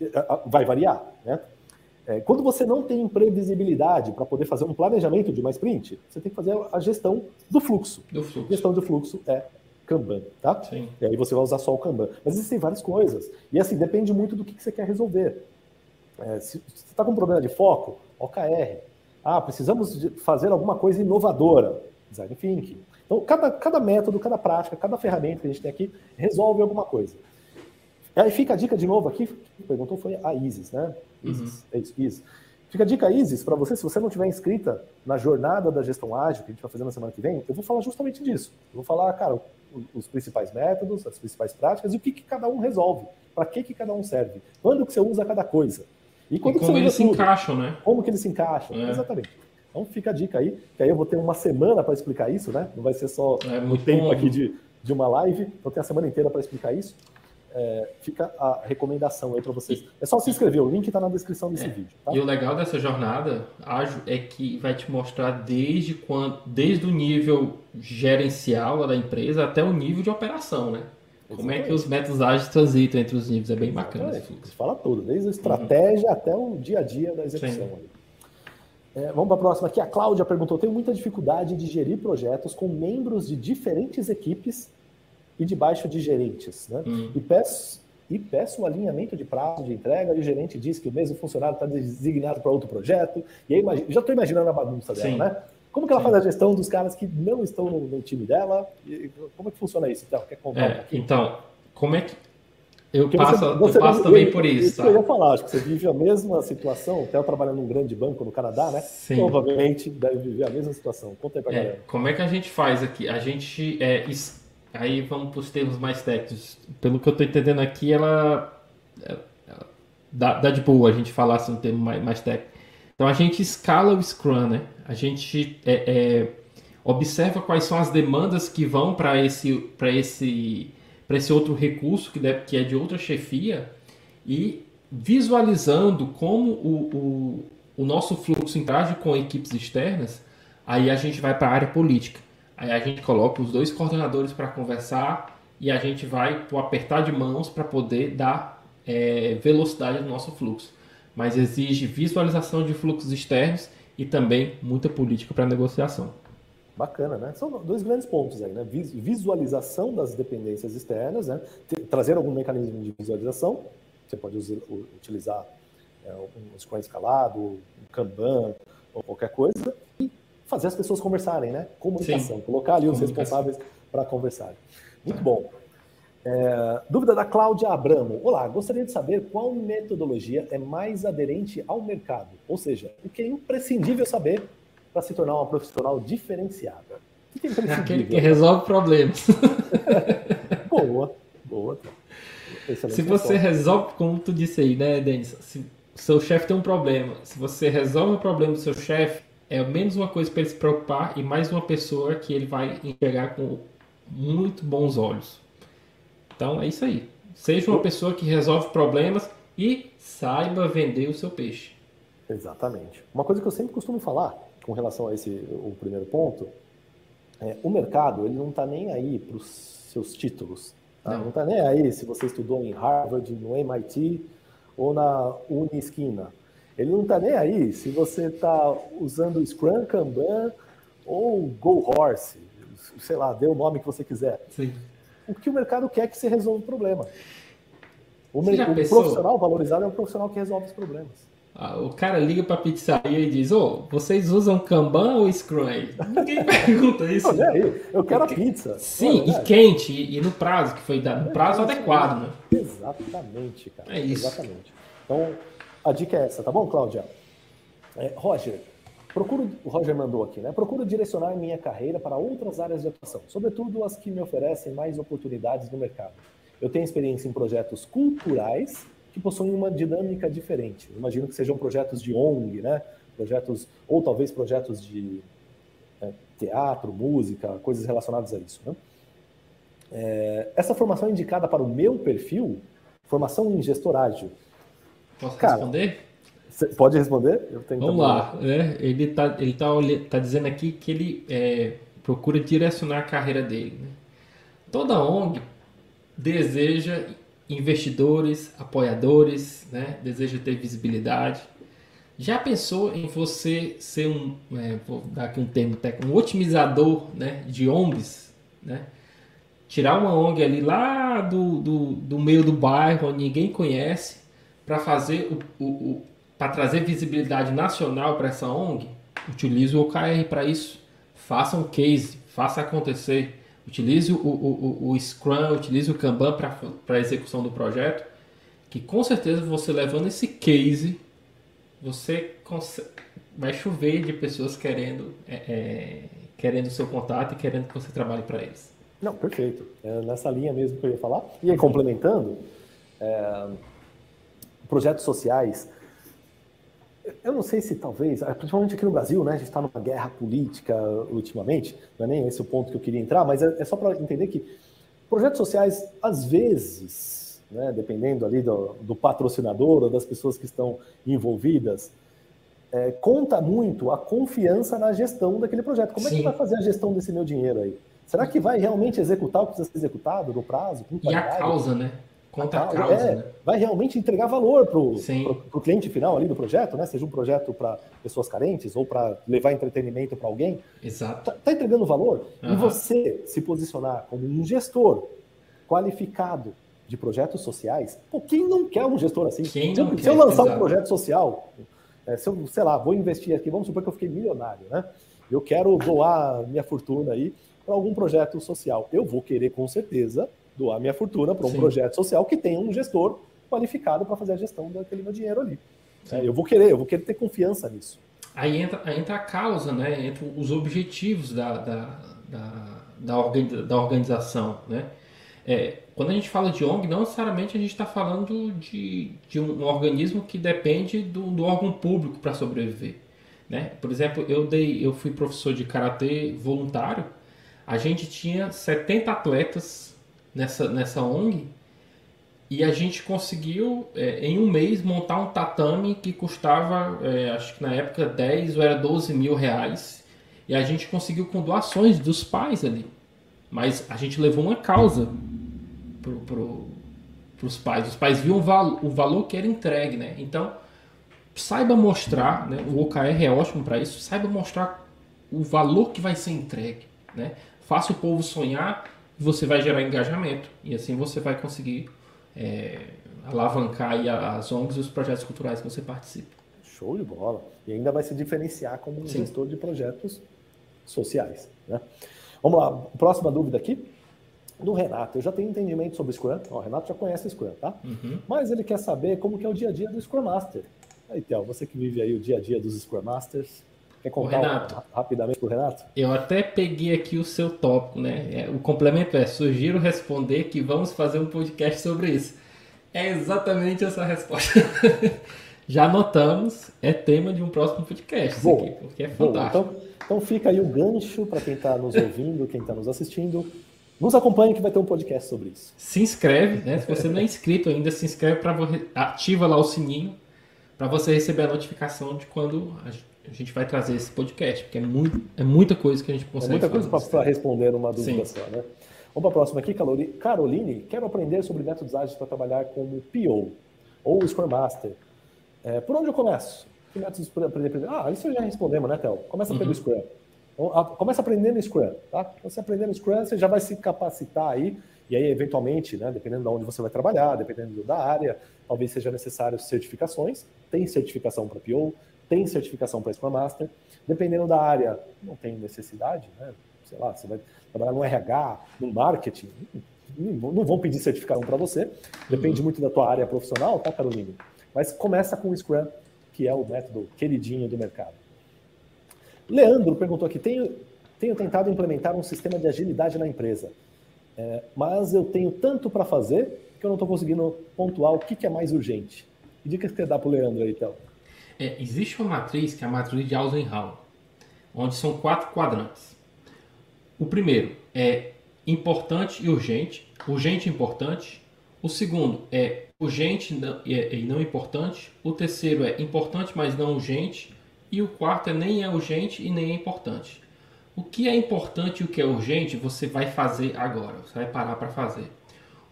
eh, vai variar, né? É, quando você não tem previsibilidade para poder fazer um planejamento de uma sprint, você tem que fazer a gestão do fluxo. Do fluxo. Gestão do fluxo é Kanban, tá? Sim. E aí você vai usar só o Kanban. Mas existem várias coisas. E assim, depende muito do que, que você quer resolver. É, se você está com um problema de foco, OKR. Ah, precisamos fazer alguma coisa inovadora. Design thinking. Então, cada, cada método, cada prática, cada ferramenta que a gente tem aqui resolve alguma coisa. Aí fica a dica de novo aqui, quem perguntou foi a Isis, né? Isis, uhum. é isso, Isis. Fica a dica, Isis, para você, se você não tiver inscrita na jornada da gestão ágil, que a gente vai fazer na semana que vem, eu vou falar justamente disso. Eu vou falar, cara, os principais métodos, as principais práticas e o que, que cada um resolve. Para que, que cada um serve. Quando que você usa cada coisa. E, quando e como eles se encaixam, né? Como que eles se encaixam, é. exatamente. Então fica a dica aí, que aí eu vou ter uma semana para explicar isso, né? Não vai ser só é, o tempo bom. aqui de, de uma live, vou ter a semana inteira para explicar isso é, fica a recomendação aí para vocês. É só se inscrever, o link está na descrição desse é. vídeo. Tá? E o legal dessa jornada, ágil, é que vai te mostrar desde quando, desde o nível gerencial da empresa até o nível de operação, né? Como Exatamente. é que os métodos ágeis transitam entre os níveis? É bem bacana. Você fala tudo, desde a estratégia uhum. até o dia a dia da execução. É, vamos para a próxima aqui. A Cláudia perguntou: tenho muita dificuldade de gerir projetos com membros de diferentes equipes e debaixo de gerentes. Né? Hum. E, peço, e peço o alinhamento de prazo de entrega, e o gerente diz que o mesmo funcionário está designado para outro projeto, e aí já estou imaginando a bagunça dela, Sim. né? Como que ela Sim. faz a gestão dos caras que não estão no, no time dela? E como é que funciona isso? Então, quer contar é, um Então, como é que. Eu passo, você, você eu passo também por isso. Isso tá? eu ia falar, acho que você vive a mesma situação, até eu trabalhando num grande banco no Canadá, né? Sim. Provavelmente deve viver a mesma situação. Conta aí pra é, galera. Como é que a gente faz aqui? A gente é, Aí vamos para os termos mais técnicos. Pelo que eu estou entendendo aqui, ela, ela, dá, dá, de boa a gente falar assim, um termo mais, mais técnico. Então a gente escala o Scrum, né? A gente é, é, observa quais são as demandas que vão para esse, para esse, para esse outro recurso que, deve, que é de outra chefia e visualizando como o, o, o nosso fluxo interage com equipes externas, aí a gente vai para a área política. Aí a gente coloca os dois coordenadores para conversar e a gente vai apertar de mãos para poder dar é, velocidade no nosso fluxo. Mas exige visualização de fluxos externos e também muita política para negociação. Bacana, né? São dois grandes pontos aí, né? Visualização das dependências externas, né? Trazer algum mecanismo de visualização. Você pode utilizar é, um Scrum escalado, um Kanban ou qualquer coisa. Fazer as pessoas conversarem, né? Comunicação, Sim. colocar ali os responsáveis para conversarem. Muito bom. É, dúvida da Cláudia Abramo. Olá, gostaria de saber qual metodologia é mais aderente ao mercado, ou seja, o que é imprescindível saber para se tornar uma profissional diferenciada. O que é imprescindível? Aquele que resolve problemas. boa, boa. Excelente se você resolve, como tu disse aí, né, Denis? Se seu chefe tem um problema, se você resolve o problema do seu chefe, é menos uma coisa para ele se preocupar e mais uma pessoa que ele vai enxergar com muito bons olhos. Então é isso aí. Seja uma pessoa que resolve problemas e saiba vender o seu peixe. Exatamente. Uma coisa que eu sempre costumo falar com relação a esse o primeiro ponto é o mercado ele não está nem aí para os seus títulos. Tá? Não está nem aí se você estudou em Harvard, no MIT ou na Unisquina. Ele não está nem aí se você está usando Scrum, Kanban ou Go Horse, sei lá, dê o nome que você quiser. Sim. O que o mercado quer é que você resolva o problema. O, o profissional valorizado é um profissional que resolve os problemas. Ah, o cara liga para a pizzaria e diz: Ô, oh, vocês usam Kanban ou Scrum aí? Ninguém pergunta isso. Não, aí, eu quero a pizza. Sim, e quente, e, e, no prazo, que foi dado, no prazo é, adequado, né? Exatamente, cara. É isso. Exatamente. Então, a dica é essa, tá bom, Cláudia? É, Roger, procuro, o Roger mandou aqui, né? Procuro direcionar minha carreira para outras áreas de atuação, sobretudo as que me oferecem mais oportunidades no mercado. Eu tenho experiência em projetos culturais que possuem uma dinâmica diferente. imagino que sejam projetos de ONG, né? Projetos, ou talvez projetos de é, teatro, música, coisas relacionadas a isso. Né? É, essa formação é indicada para o meu perfil, formação em gestor ágil, Posso Cara, responder? Pode responder? Vamos lá. Né? Ele está ele tá, tá dizendo aqui que ele é, procura direcionar a carreira dele. Né? Toda ONG deseja investidores, apoiadores, né? deseja ter visibilidade. Já pensou em você ser um, é, vou dar aqui um termo técnico, um otimizador né, de ONGs? Né? Tirar uma ONG ali lá do, do, do meio do bairro, onde ninguém conhece, para fazer o, o, o para trazer visibilidade nacional para essa ONG, Utilize o OKR para isso. Faça um case, faça acontecer. Utilize o, o, o, o Scrum, utilize o Kanban para a execução do projeto. Que com certeza você levando esse case, você vai chover de pessoas querendo é, é, querendo o seu contato e querendo que você trabalhe para eles. Não, perfeito. É nessa linha mesmo que eu ia falar. E aí, complementando, é, projetos sociais, eu não sei se talvez, é, principalmente aqui no Brasil, né, a gente está numa guerra política ultimamente, não é nem esse o ponto que eu queria entrar, mas é, é só para entender que projetos sociais, às vezes, né, dependendo ali do, do patrocinador ou das pessoas que estão envolvidas, é, conta muito a confiança na gestão daquele projeto. Como Sim. é que vai fazer a gestão desse meu dinheiro aí? Será que vai realmente executar o que precisa ser executado no prazo? E a causa, né? Conta a causa, é, né? Vai realmente entregar valor para o cliente final ali do projeto, né? Seja um projeto para pessoas carentes ou para levar entretenimento para alguém. Exato. Está tá entregando valor? Uhum. E você se posicionar como um gestor qualificado de projetos sociais, pô, quem não quer um gestor assim? Quem se, não se eu lançar exato. um projeto social, é, se eu, sei lá, vou investir aqui, vamos supor que eu fiquei milionário, né? Eu quero doar minha fortuna aí para algum projeto social. Eu vou querer, com certeza, doar minha fortuna para um Sim. projeto social que tenha um gestor qualificado para fazer a gestão daquele meu dinheiro ali. É, eu vou querer, eu vou querer ter confiança nisso. Aí entra, entra a causa, né? Entra os objetivos da, da, da, da organização, né? É, quando a gente fala de ONG, não necessariamente a gente está falando de, de um, um, organismo que depende do, do órgão público para sobreviver. Né? Por exemplo, eu, dei, eu fui professor de karatê voluntário, a gente tinha 70 atletas nessa, nessa ONG e a gente conseguiu, é, em um mês, montar um tatame que custava, é, acho que na época, 10 ou era 12 mil reais. E a gente conseguiu com doações dos pais ali. Mas a gente levou uma causa para pro, os pais. Os pais viam o, val, o valor que era entregue, né? Então, saiba mostrar, né? o OKR é ótimo para isso, saiba mostrar o valor que vai ser entregue, né? Faça o povo sonhar você vai gerar engajamento. E assim você vai conseguir é, alavancar as ONGs e os projetos culturais que você participa. Show de bola. E ainda vai se diferenciar como um Sim. gestor de projetos sociais. Né? Vamos lá, próxima dúvida aqui. Do Renato, eu já tenho entendimento sobre Scrum. o Renato já conhece o Scrum, tá? Uhum. Mas ele quer saber como que é o dia a dia do Scrum Master. Aí, Théo, você que vive aí o dia a dia dos Scrum Masters, quer contar Renato, um, rapidamente para o Renato? Eu até peguei aqui o seu tópico, né? É, o complemento é, sugiro responder que vamos fazer um podcast sobre isso. É exatamente essa resposta. já anotamos, é tema de um próximo podcast, Bom, aqui, porque é fantástico. Então, então fica aí o gancho para quem está nos ouvindo, quem está nos assistindo. Nos acompanhe que vai ter um podcast sobre isso. Se inscreve, né? Se você não é inscrito ainda, se inscreve para ativa lá o sininho para você receber a notificação de quando a gente vai trazer esse podcast, porque é, muito, é muita coisa que a gente consegue É muita coisa para responder uma dúvida Sim. só, né? Vamos para a próxima aqui, Caroline. Quero aprender sobre métodos ágeis para trabalhar como PO ou Scrum Master. É, por onde eu começo? Que métodos aprender? Ah, isso já respondemos, né, Théo? Começa uhum. pelo Scrum. Então, começa aprendendo Scrum, tá? Então, você aprendendo Scrum, você já vai se capacitar aí, e aí, eventualmente, né, dependendo de onde você vai trabalhar, dependendo da área, talvez seja necessário certificações. Tem certificação para PO, tem certificação para Scrum Master. Dependendo da área, não tem necessidade, né? Sei lá, você vai trabalhar no RH, no marketing, não vão pedir certificação para você. Depende uhum. muito da tua área profissional, tá, Carolina? Mas começa com o Scrum, que é o método queridinho do mercado. Leandro perguntou aqui: tenho, tenho tentado implementar um sistema de agilidade na empresa, é, mas eu tenho tanto para fazer que eu não estou conseguindo pontuar o que, que, é mais urgente. Que dicas que você dá para o Leandro aí, então? É, existe uma matriz que é a matriz de Eisenhower, onde são quatro quadrantes. O primeiro é importante e urgente, urgente e importante. O segundo é urgente e não importante. O terceiro é importante, mas não urgente. E o quarto é nem é urgente e nem é importante. O que é importante e o que é urgente você vai fazer agora, você vai parar para fazer.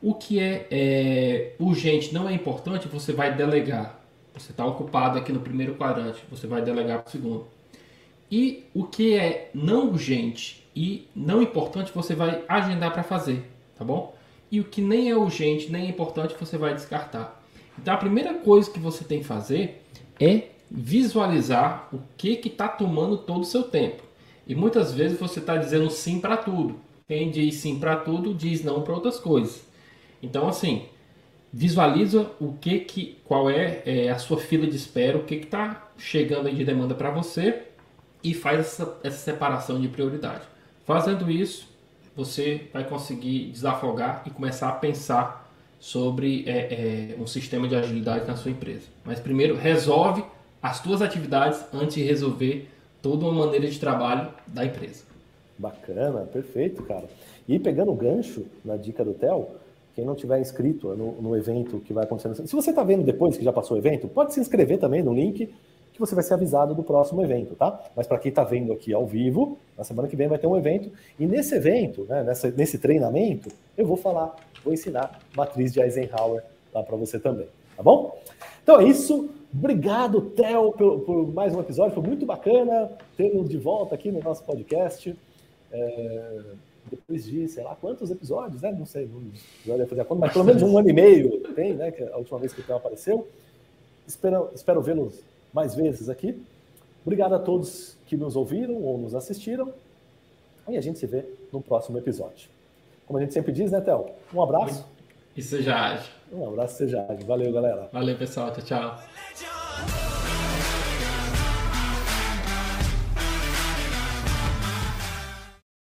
O que é, é, urgente não é importante, você vai delegar. Você está ocupado aqui no primeiro quadrante, você vai delegar para o segundo. E o que é não urgente e não importante, você vai agendar para fazer, tá bom? E o que nem é urgente nem é importante, você vai descartar. Então a primeira coisa que você tem que fazer é visualizar o que está tomando todo o seu tempo. E muitas vezes você está dizendo sim para tudo. Quem diz sim para tudo diz não para outras coisas. Então, assim, visualiza o que que, qual é, é a sua fila de espera, o que está chegando de demanda para você e faz essa, essa separação de prioridade. Fazendo isso, você vai conseguir desafogar e começar a pensar sobre é, é, um sistema de agilidade na sua empresa. Mas primeiro, resolve as suas atividades antes de resolver toda uma maneira de trabalho da empresa. Bacana, perfeito, cara. E pegando o gancho na dica do Theo, quem não tiver inscrito no, no evento que vai acontecer, se você está vendo depois que já passou o evento, pode se inscrever também no link que você vai ser avisado do próximo evento, tá? Mas para quem está vendo aqui ao vivo, na semana que vem vai ter um evento e nesse evento, né, nessa, nesse treinamento, eu vou falar, vou ensinar matriz de Eisenhower lá para você também, tá bom? Então é isso. Obrigado, Theo, por, por, mais um episódio. Foi muito bacana tê-lo de volta aqui no nosso podcast. É, depois de, sei lá, quantos episódios, né? Não sei, não já fazer a conta, mas pelo menos um ano e meio tem, né? Que é a última vez que o Theo apareceu. Espero, espero vê-los mais vezes aqui. Obrigado a todos que nos ouviram ou nos assistiram. E a gente se vê no próximo episódio. Como a gente sempre diz, né, Theo? Um abraço. E seja ágil. Um abraço, seja ágil. Valeu, galera. Valeu, pessoal. Tchau, tchau.